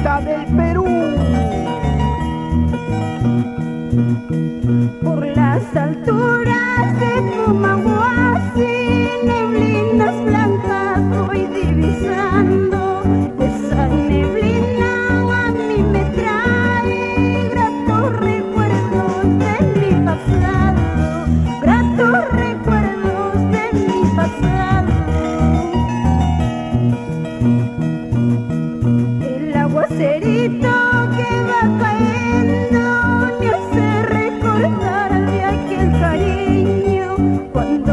Del Perú. Por las alturas de Pumahuasi, neblinas blancas voy divisando.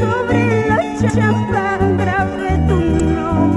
sobre la chamba grave tu nombre.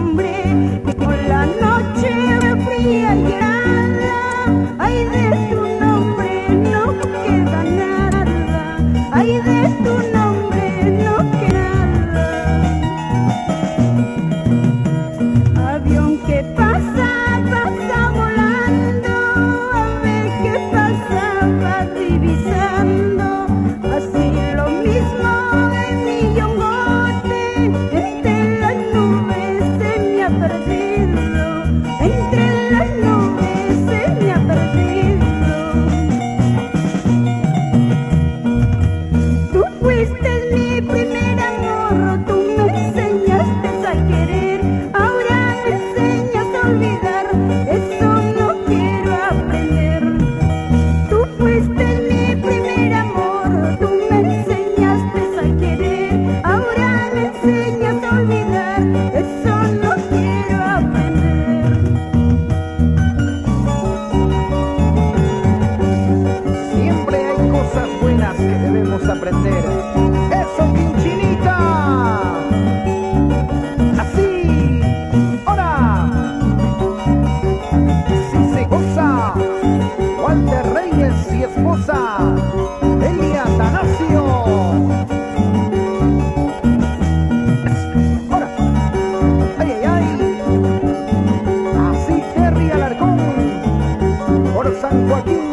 Woo!